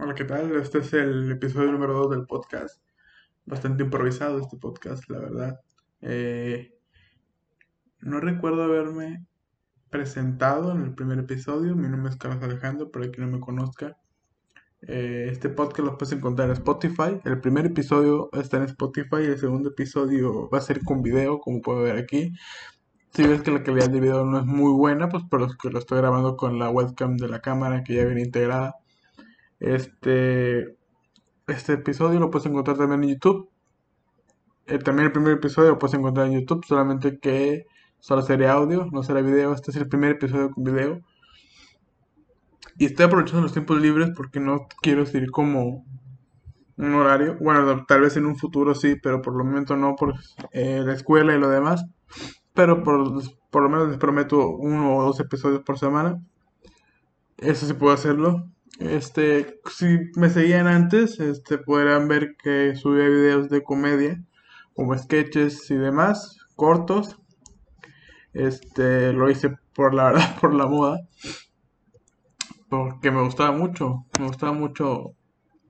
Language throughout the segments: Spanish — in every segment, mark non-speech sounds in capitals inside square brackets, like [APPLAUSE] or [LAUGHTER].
Hola, ¿qué tal? Este es el episodio número 2 del podcast. Bastante improvisado este podcast, la verdad. Eh, no recuerdo haberme presentado en el primer episodio. Mi nombre es Carlos Alejandro, para quien no me conozca. Eh, este podcast lo puedes encontrar en Spotify. El primer episodio está en Spotify el segundo episodio va a ser con video, como puedo ver aquí. Si ves que la calidad de video no es muy buena, pues por que lo estoy grabando con la webcam de la cámara que ya viene integrada. Este, este episodio lo puedes encontrar también en YouTube. Eh, también el primer episodio lo puedes encontrar en YouTube, solamente que solo sería audio, no será video. Este es el primer episodio con video. Y estoy aprovechando los tiempos libres porque no quiero seguir como un horario. Bueno, tal vez en un futuro sí, pero por el momento no por eh, la escuela y lo demás. Pero por, por lo menos les prometo uno o dos episodios por semana. Eso sí puedo hacerlo. Este, si me seguían antes, este, podrán ver que subía videos de comedia, como sketches y demás, cortos. Este, lo hice por la [LAUGHS] verdad, por la moda. Porque me gustaba mucho, me gustaba mucho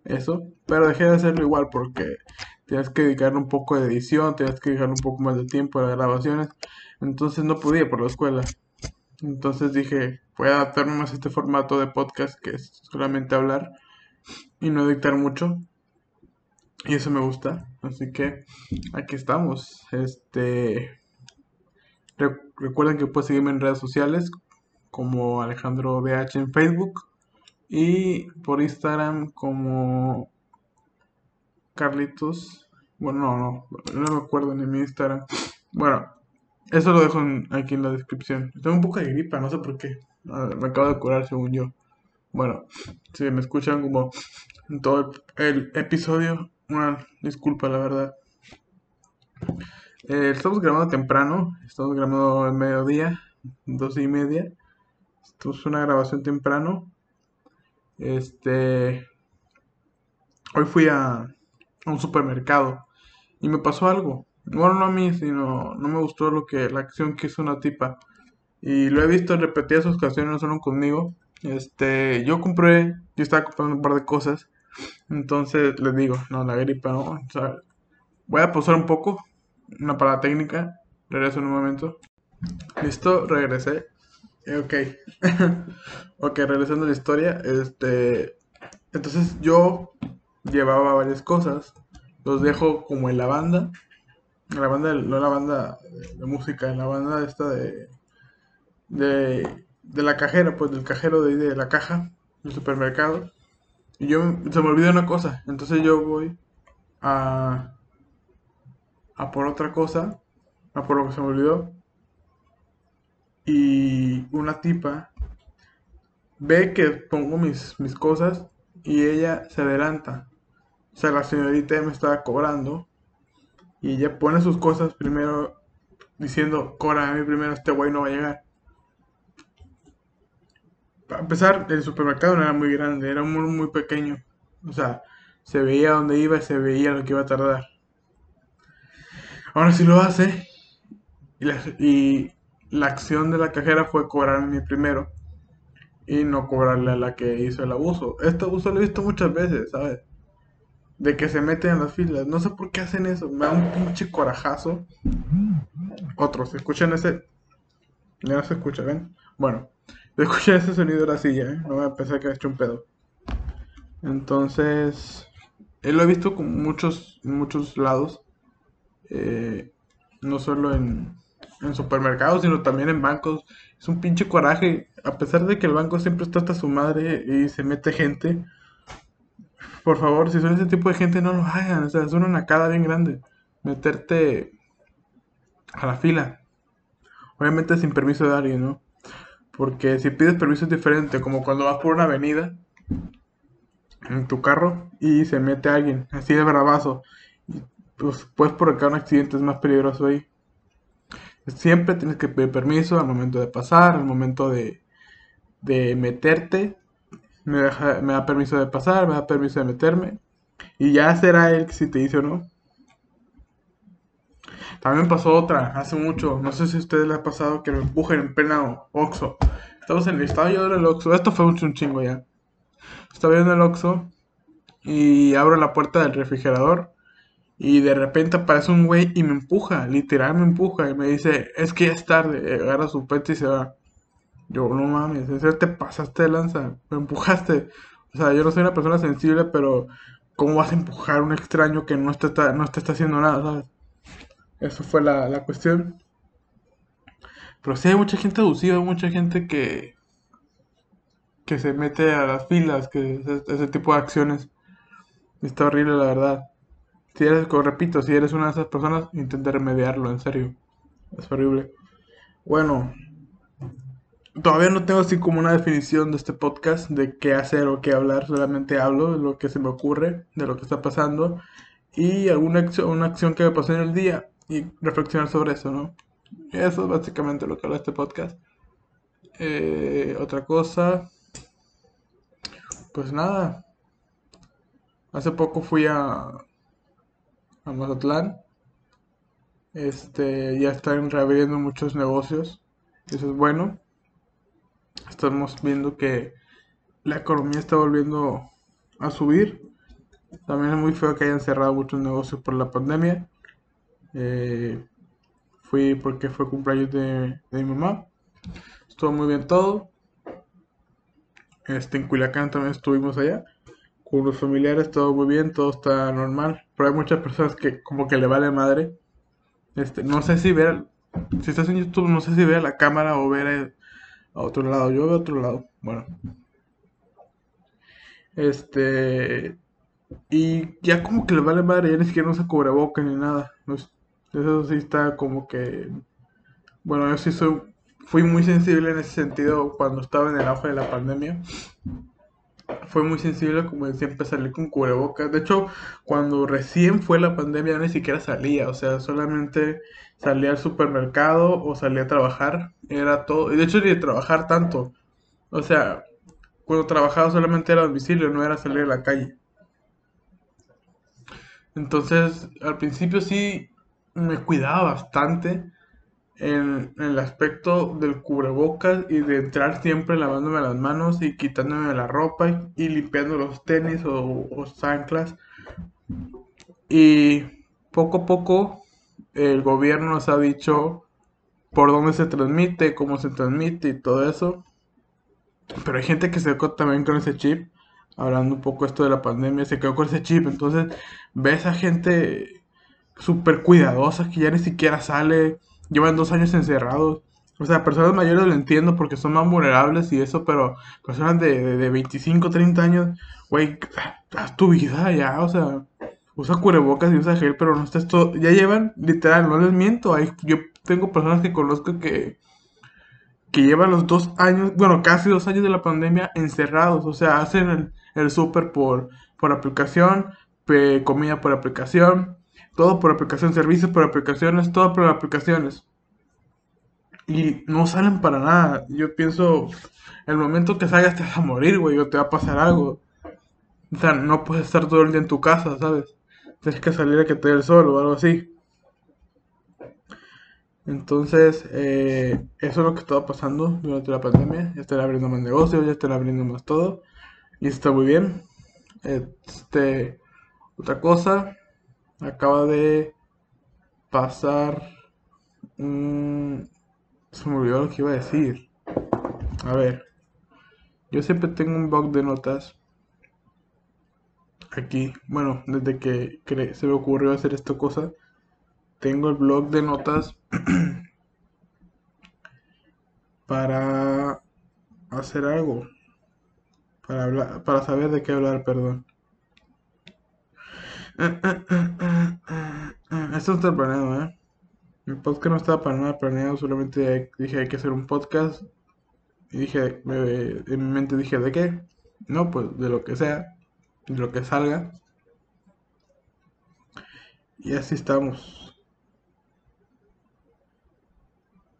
eso. Pero dejé de hacerlo igual porque tienes que dedicarle un poco de edición, tienes que dedicarle un poco más de tiempo a las grabaciones. Entonces no podía por la escuela. Entonces dije, voy a adaptarme más a este formato de podcast que es solamente hablar y no dictar mucho. Y eso me gusta. Así que aquí estamos. Este recuerden que pueden seguirme en redes sociales como Alejandro BH en Facebook y por Instagram como Carlitos. Bueno, no, no, no me acuerdo ni mi Instagram. Bueno, eso lo dejo aquí en la descripción. Tengo un poco de gripa, no sé por qué. Me acabo de curar según yo. Bueno, si me escuchan como en todo el, episodio, una disculpa la verdad. Eh, estamos grabando temprano, estamos grabando en mediodía, doce y media. Esto es una grabación temprano. Este. Hoy fui a un supermercado y me pasó algo. Bueno, no a mí, sino no me gustó lo que la acción que hizo una tipa. Y lo he visto en repetidas ocasiones, no solo conmigo. Este, yo compré, yo estaba comprando un par de cosas. Entonces les digo, no, la gripa, no. O sea, voy a pausar un poco, una parada técnica. Regreso en un momento. Listo, regresé. Eh, ok. [LAUGHS] ok, regresando a la historia. Este. Entonces yo llevaba varias cosas. Los dejo como en la banda la banda, no la banda de música, la banda esta de, de, de la cajera, pues del cajero de, de la caja del supermercado. Y yo se me olvidó una cosa, entonces yo voy a, a por otra cosa, a por lo que se me olvidó. Y una tipa ve que pongo mis, mis cosas y ella se adelanta. O sea, la señorita me estaba cobrando y ella pone sus cosas primero diciendo, Cora, a mí primero este güey no va a llegar. Para empezar, el supermercado no era muy grande, era muy, muy pequeño. O sea, se veía dónde iba y se veía lo que iba a tardar. Ahora sí lo hace. Y la, y la acción de la cajera fue cobrarme primero. Y no cobrarle a la que hizo el abuso. Este abuso lo he visto muchas veces, ¿sabes? De que se meten en las filas. No sé por qué hacen eso. Me da un pinche corajazo. Otros, escuchan ese. Ya no se escucha, ¿ven? Bueno, escuchan ese sonido de la silla, ¿eh? No me a pensar que ha hecho un pedo. Entonces, él lo he visto con muchos, muchos lados. Eh, no solo en, en supermercados, sino también en bancos. Es un pinche coraje. A pesar de que el banco siempre está hasta su madre y se mete gente por favor, si son ese tipo de gente, no lo hagan. O sea, es una nacada bien grande. Meterte a la fila. Obviamente sin permiso de alguien, ¿no? Porque si pides permiso es diferente, como cuando vas por una avenida en tu carro y se mete alguien, así de bravazo. Y pues puedes provocar un accidente, es más peligroso ahí. Siempre tienes que pedir permiso al momento de pasar, al momento de, de meterte me, deja, me da permiso de pasar, me da permiso de meterme. Y ya será él si te dice o no. También pasó otra, hace mucho, no sé si a ustedes les ha pasado que me empujen en plena Oxxo. Estamos en el estado yo del Oxxo, esto fue un, chingo ya. Estaba yo en el Oxxo y abro la puerta del refrigerador y de repente aparece un güey y me empuja, literal me empuja y me dice, es que ya es tarde, agarra su pet y se va. Yo, no mames, en te pasaste de lanza, me empujaste. O sea, yo no soy una persona sensible, pero ¿cómo vas a empujar a un extraño que no está, no está haciendo nada, sabes? Eso fue la, la cuestión. Pero sí hay mucha gente abusiva, hay mucha gente que, que se mete a las filas, que ese, tipo de acciones. Está horrible, la verdad. Si eres, como repito, si eres una de esas personas, intenta remediarlo, en serio. Es horrible. Bueno, todavía no tengo así como una definición de este podcast, de qué hacer o qué hablar. Solamente hablo de lo que se me ocurre, de lo que está pasando y alguna acción, una acción que me pasó en el día y reflexionar sobre eso, ¿no? Eso es básicamente lo que habla este podcast. Eh, otra cosa, pues nada. Hace poco fui a, a Mazatlán. Este, ya están reabriendo muchos negocios. Eso es bueno. Estamos viendo que la economía está volviendo a subir. También es muy feo que hayan cerrado muchos negocios por la pandemia. Eh, fui porque fue cumpleaños de, mi mamá. Estuvo muy bien todo. Este, en Culiacán también estuvimos allá. Con los familiares todo muy bien, todo está normal. Pero hay muchas personas que como que le vale madre. Este, no sé si ver, si estás en YouTube, no sé si ver la cámara o ver a otro lado. Yo veo a otro lado. Bueno. Este, y ya como que le vale madre, ya ni siquiera no se boca ni nada. Eso sí está como que... Bueno, yo sí soy, fui muy sensible en ese sentido cuando estaba en el auge de la pandemia. Fue muy sensible, como siempre, salir con cubrebocas. De hecho, cuando recién fue la pandemia, ni siquiera salía. O sea, solamente salía al supermercado o salía a trabajar. Era todo. Y de hecho, ni de trabajar tanto. O sea, cuando trabajaba solamente era domicilio, no era salir a la calle. Entonces, al principio sí me cuidaba bastante en, el aspecto del cubrebocas y de entrar siempre lavándome las manos y quitándome la ropa y, limpiando los tenis o, o zanclas. Y poco a poco el gobierno nos ha dicho por dónde se transmite, cómo se transmite y todo eso. Pero hay gente que se quedó también con ese chip, hablando un poco esto de la pandemia, se quedó con ese chip. Entonces ves a gente súper cuidadosas que ya ni siquiera sale, llevan dos años encerrados. O sea, personas mayores lo entiendo porque son más vulnerables y eso, pero personas de, de, 25, 30 años, güey, haz tu vida ya, o sea, usa cubrebocas y usa gel, pero no estés todo, ya llevan, literal, no les miento, hay, yo tengo personas que conozco que, que llevan los dos años, bueno, casi dos años de la pandemia encerrados, o sea, hacen el, el súper por, por aplicación, comida por aplicación, todo por aplicación, servicios por aplicaciones, todo por aplicaciones. Y no salen para nada. Yo pienso, el momento que salgas te vas a morir, güey, o te va a pasar algo. O sea, no puedes estar todo el día en tu casa, ¿sabes? Tienes que salir a que te dé el sol o algo así. Entonces, eh, eso es lo que estaba pasando durante la pandemia. Ya están abriendo más negocios, ya están abriendo más todo. Y está muy bien. Este, otra cosa, acaba de pasar... se me olvidó lo que iba a decir. A ver. Yo siempre tengo un blog de notas. Aquí. Bueno, desde que se me ocurrió hacer esta cosa. Tengo el blog de notas. [CLEARS THROAT] para hacer algo. Para, hablar, para saber de qué hablar, perdón. Esto no está planeado, ¿eh? Mi podcast no estaba para nada planeado, solamente dije hay que hacer un podcast. Y dije, en mi mente dije, ¿de qué? No, pues de lo que sea, de lo que salga. Y así estamos.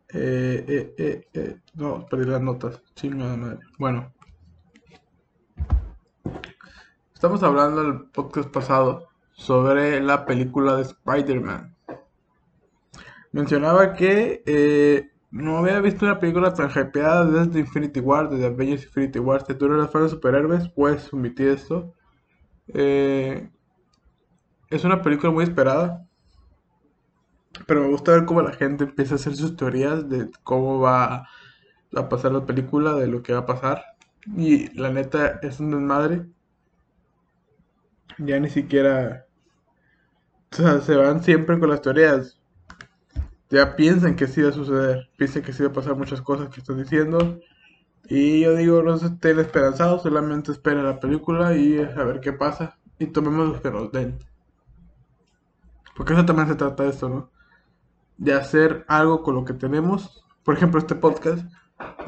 Eh, eh, eh, eh. No, perdí las notas. Chingada madre. Bueno. Estamos hablando del podcast pasado sobre la película de Spider-Man. Mencionaba que eh, no había visto una película tan hypeada desde Infinity War, desde Avengers Infinity War. Si tú eres fan de superhéroes, puedes omitir esto. Eh, es una película muy esperada. Pero me gusta ver cómo la gente empieza a hacer sus teorías de cómo va a pasar la película, de lo que va a pasar. Y la neta es un desmadre. Ya ni siquiera... O sea, se van siempre con las teorías. Ya piensan que sí va a suceder. Piensan que sí va a pasar muchas cosas que están diciendo. Y yo digo, no estén esperanzados, solamente esperen la película y a ver qué pasa. Y tomemos lo que nos den. Porque eso también se trata de esto, ¿no? De hacer algo con lo que tenemos. Por ejemplo, este podcast.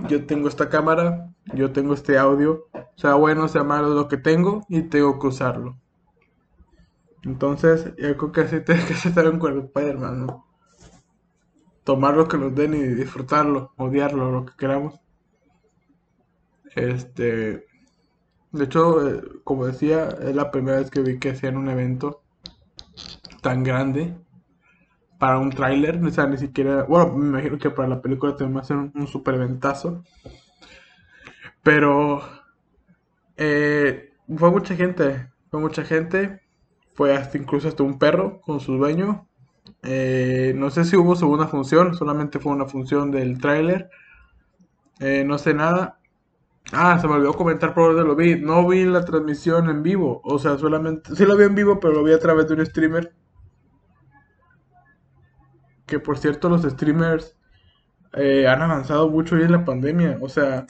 Yo tengo esta cámara, yo tengo este audio. Sea bueno, sea malo lo que tengo y tengo que usarlo. Entonces, yo creo que así [LAUGHS] tiene que estar con el Spider-Man, ¿no? Tomar lo que nos den y disfrutarlo, odiarlo, lo que queramos. Este, de hecho, eh, como decía, es la primera vez que vi que hacían un evento tan grande para un tráiler, o sea, ni siquiera, bueno, me imagino que para la película también va a ser un, super eventazo, pero eh, fue mucha gente, fue mucha gente, fue hasta incluso hasta un perro con su dueño, eh, no sé si hubo segunda función, solamente fue una función del tráiler, no sé nada, Ah, se me olvidó comentar por dónde lo vi. No vi la transmisión en vivo. O sea, solamente. Sí lo vi en vivo, pero lo vi a través de un streamer. Que por cierto, los streamers eh, han avanzado mucho hoy en la pandemia. O sea,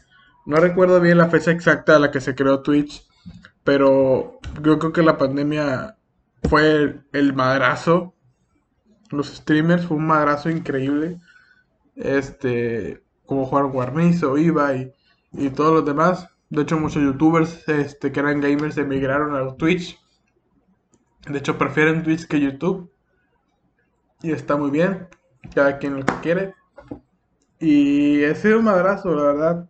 no recuerdo bien la fecha exacta a la que se creó Twitch. Pero yo creo que la pandemia fue el, madrazo. Los streamers fue un madrazo increíble. Este, como jugar Guarnizo, Iba y y todos los demás. De hecho, muchos youtubers este, que eran gamers emigraron a Twitch. De hecho, prefieren Twitch que YouTube. Y está muy bien. Cada quien lo que quiere. Y ha sido un madrazo, la verdad.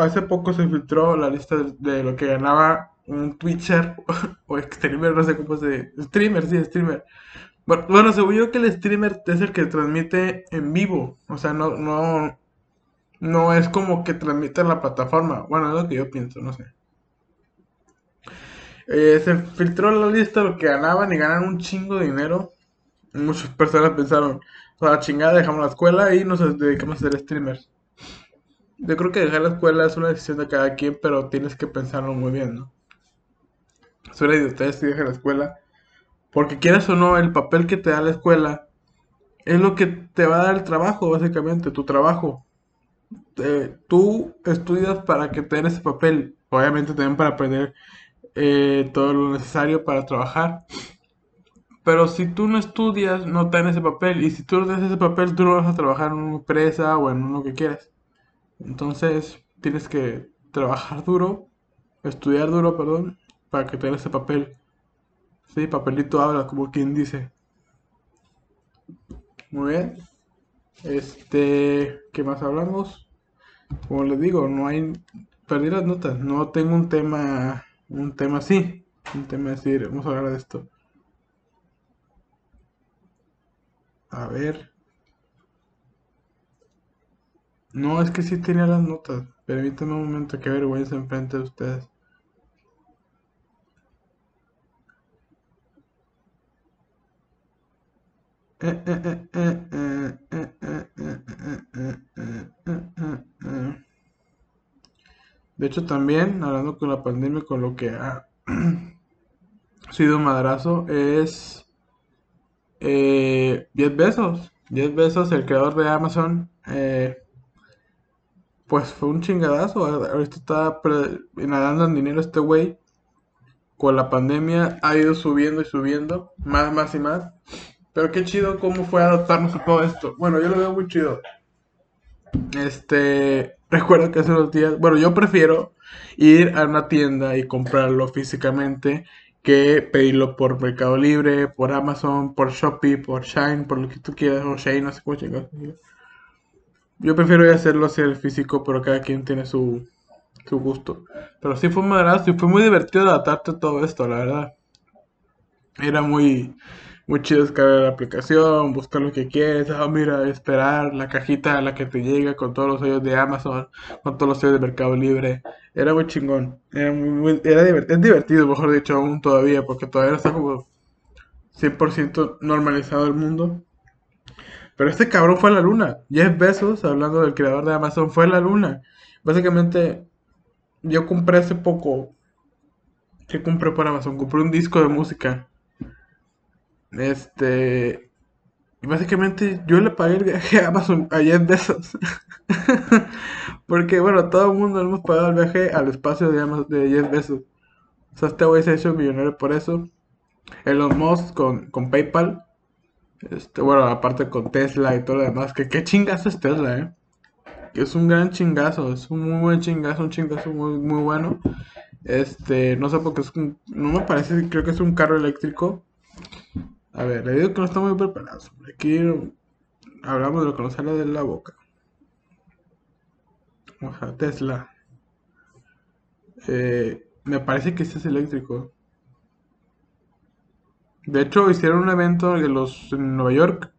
Hace poco se filtró la lista de, lo que ganaba un Twitcher [LAUGHS] o streamer, no sé cómo se... Streamer, sí, streamer. Bueno, según yo que el streamer es el que transmite en vivo. O sea, no, no, no es como que transmite la plataforma. Bueno, es lo que yo pienso, no sé. Eh, se filtró la lista de lo que ganaban y ganan un chingo de dinero. Muchas personas pensaron, o sea, chingada, dejamos la escuela y nos dedicamos a ser streamers. Yo creo que dejar la escuela es una decisión de cada quien, pero tienes que pensarlo muy bien, ¿no? Suele de ustedes si dejan la escuela. Porque quieras o no, el papel que te da la escuela es lo que te va a dar el trabajo, básicamente, tu trabajo. Eh, tú estudias para que te den ese papel, obviamente también para aprender eh, todo lo necesario para trabajar. Pero si tú no estudias, no te dan ese papel. Y si tú no tienes ese papel, tú no vas a trabajar en una empresa o en uno que quieras. Entonces, tienes que trabajar duro, estudiar duro, perdón, para que te den ese papel. Sí, papelito habla, como quien dice. Muy bien. Este, ¿qué más hablamos? Como les digo, no hay perdí las notas, no tengo un tema un tema así, un tema así, vamos a hablar de esto. A ver. No, es que sí tenía las notas. Permítanme un momento, que vergüenza enfrente de ustedes. De hecho, también, hablando con la pandemia, con lo que ha [CLEARS THROAT] sido un madrazo, es 10 eh, besos. 10 besos, el creador de Amazon, eh, pues fue un chingadazo. Ahorita está nadando en dinero este güey. Con la pandemia ha ido subiendo y subiendo, más, más y más. Pero qué chido cómo fue adaptarnos a todo esto. Bueno, yo lo veo muy chido. Este, recuerdo que hace unos días, bueno, yo prefiero ir a una tienda y comprarlo físicamente que pedirlo por Mercado Libre, por Amazon, por Shopee, por Shine, por lo que tú quieras, o Shane, no sé cómo chingados. Yo prefiero hacerlo hacia el físico, pero cada quien tiene su, su gusto. Pero sí fue y fue muy divertido adaptarte a todo esto, la verdad. Era muy muy chido descargar la aplicación, buscar lo que quieres, ah, mira, esperar la cajita a la que te llega con todos los sellos de Amazon, con todos los sellos de Mercado Libre. Era muy chingón, era muy, era divertido, es divertido, mejor dicho, aún todavía, porque todavía está como 100% normalizado el mundo. Pero este cabrón fue a la luna. Jeff Bezos, hablando del creador de Amazon, fue a la luna. Básicamente, yo compré hace poco. ¿Qué compré por Amazon? Compré un disco de música. Este. Y básicamente yo le pagué el viaje a Amazon a Jeff Bezos. [LAUGHS] Porque, bueno, todo el mundo hemos pagado el viaje al espacio de, Amazon, de Jeff Bezos. O sea, este güey se ha hecho millonario por eso. Elon Musk con, con PayPal. Este, bueno, aparte con Tesla y todo lo demás. Que qué chingazo es Tesla, eh. Que es un gran chingazo. Es un muy buen chingazo, un chingazo muy, muy bueno. Este, no sé por qué es un, No me parece, creo que es un carro eléctrico. A ver, le digo que no está muy preparado. Aquí hablamos de lo que nos sale de la boca. Ojalá, Tesla. Eh, me parece que este es eléctrico. De hecho, hicieron un evento en, los, en Nueva York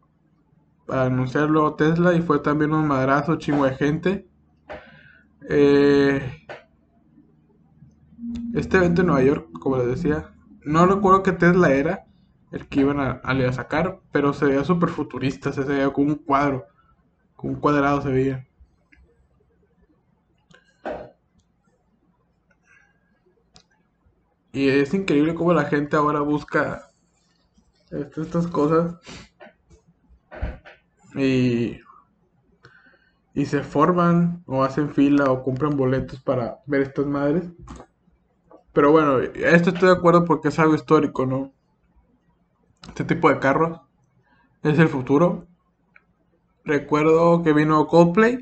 para anunciarlo Tesla y fue también un madrazo chingo de gente. Eh, este evento en Nueva York, como les decía, no recuerdo qué Tesla era el que iban a, a sacar, pero se veía súper futurista, se veía como un cuadro, como un cuadrado se veía. Y es increíble cómo la gente ahora busca estas cosas y, y se forman o hacen fila o compran boletos para ver estas madres. Pero bueno, esto estoy de acuerdo porque es algo histórico, ¿no? Este tipo de carros es el futuro. Recuerdo que vino Coldplay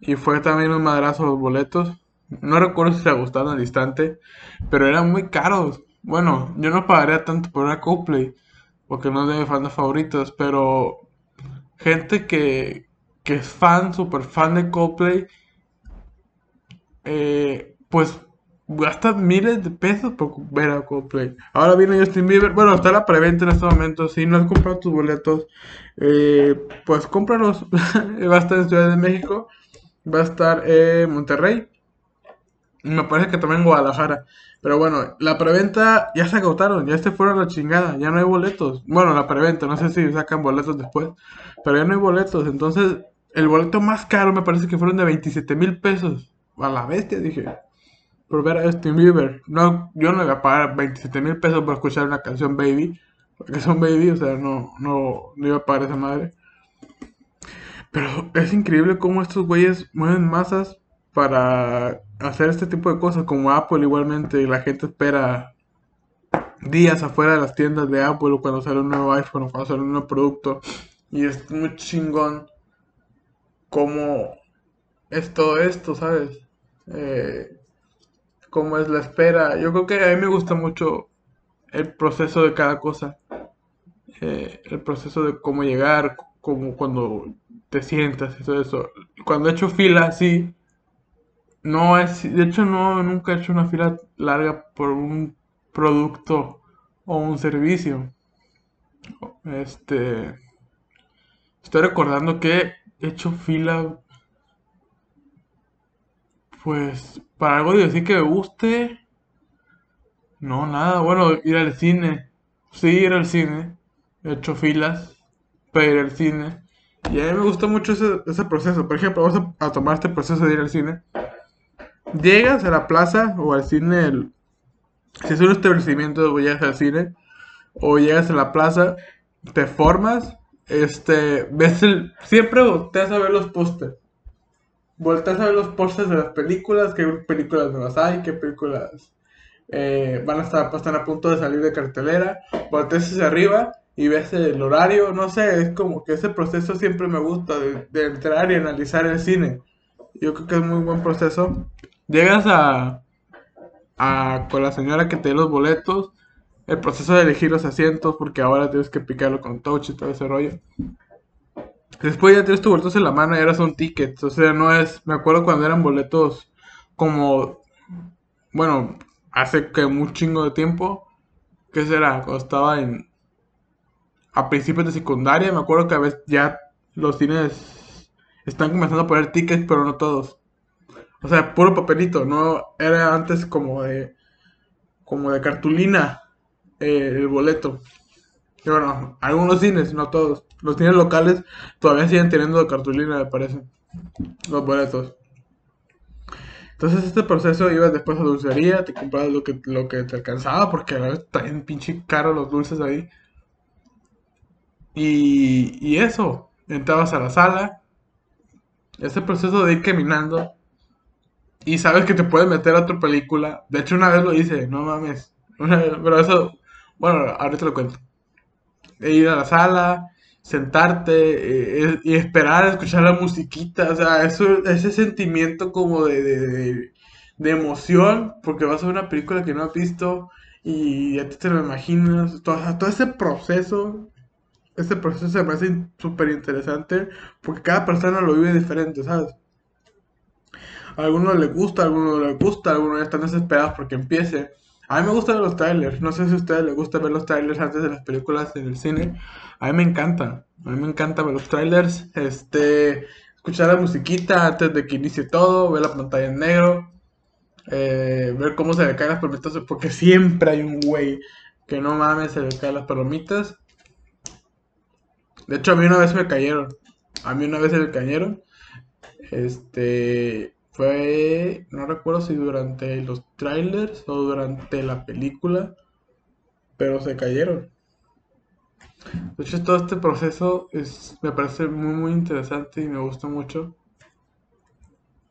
y fue también un madrazo los boletos. No recuerdo si se gustaron al instante, pero eran muy caros. Bueno, yo no pagaría tanto por una Coldplay porque no es de mis fans favoritos, pero gente que, que es fan, super fan de Coldplay, eh, pues gasta miles de pesos por ver a Coldplay. Ahora viene Justin Bieber, bueno, está la preventa en este momento, si no has comprado tus boletos, eh, pues cómpralos. [LAUGHS] va a estar en Ciudad de México, va a estar en Monterrey, me parece que también en Guadalajara. Pero bueno, la preventa ya se agotaron, ya se fueron la chingada, ya no hay boletos. Bueno, la preventa, no sé si sacan boletos después, pero ya no hay boletos. Entonces, el boleto más caro me parece que fueron de 27 mil pesos. A la bestia, dije. Por ver a Justin Bieber. No, yo no iba a pagar 27 mil pesos por escuchar una canción Baby. Porque son Baby, o sea, no, no, no iba a pagar esa madre. Pero es increíble cómo estos güeyes mueven masas para hacer este tipo de cosas, como Apple igualmente, la gente espera días afuera de las tiendas de Apple cuando sale un nuevo iPhone o cuando sale un nuevo producto. Y es muy chingón cómo es todo esto, ¿sabes? Eh, cómo es la espera. Yo creo que a mí me gusta mucho el proceso de cada cosa. Eh, el proceso de cómo llegar, como cuando te sientas y todo eso. Cuando he hecho fila, sí, no es, de hecho no, nunca he hecho una fila larga por un producto o un servicio. Este, estoy recordando que he hecho fila, pues, para algo de decir que me guste. No, nada, bueno, ir al cine. Sí, ir al cine. He hecho filas para ir al cine. Y a mí me gusta mucho ese, ese proceso. Por ejemplo, vamos a tomar este proceso de ir al cine llegas a la plaza o al cine, si es un establecimiento, llegas al cine, o llegas a la plaza, te formas, este, ves el, siempre volteas a ver los pósters. Volteas a ver los pósters de las películas, qué películas nuevas hay, qué películas eh, van a estar, están a punto de salir de cartelera. Volteas hacia arriba y ves el horario, no sé, es como que ese proceso siempre me gusta de, entrar y analizar el cine. Yo creo que es muy buen proceso. Llegas a, con la señora que te dé los boletos, el proceso de elegir los asientos, porque ahora tienes que picarlo con touch y todo ese rollo. Después ya tienes tus boletos en la mano y ahora son tickets. O sea, no es. Me acuerdo cuando eran boletos como. Bueno, hace que un chingo de tiempo. ¿Qué será? Cuando estaba en. a principios de secundaria. Me acuerdo que a veces ya los cines están comenzando a poner tickets, pero no todos. O sea, puro papelito, no era antes como de como de cartulina eh, el boleto. Y bueno, algunos cines, no todos. Los cines locales todavía siguen teniendo cartulina, me parece. Los boletos. Entonces este proceso ibas después a dulcería, te comprabas lo que, lo que te alcanzaba, porque a vez bien pinche caro los dulces ahí. Y, y eso, entrabas a la sala, ese proceso de ir caminando, y sabes que te puedes meter a otra película. De hecho, una vez lo hice, no mames. pero eso, bueno, ahorita lo cuento. E ir a la sala, sentarte eh, y esperar a escuchar la musiquita. O sea, eso, ese sentimiento como de, de, emoción, porque vas a ver una película que no has visto y ya te lo imaginas. Todo, todo ese proceso, ese proceso se me hace súper interesante porque cada persona lo vive diferente, ¿sabes? A algunos les gusta, a algunos no les gusta, a algunos están desesperados porque empiece. A mí me gustan los trailers. No sé si a ustedes les gusta ver los trailers antes de las películas en el cine. A mí me encanta. A mí me encanta ver los trailers. Este, escuchar la musiquita antes de que inicie todo, ver la pantalla en negro, eh, ver cómo se le caen las palomitas, porque siempre hay un güey que no mames, se le caen las palomitas. De hecho, a mí una vez me cayeron. A mí una vez se me cayeron. Este, fue, no recuerdo si durante los trailers o durante la película, pero se cayeron. De hecho, todo este proceso es, me parece muy, muy interesante y me gusta mucho.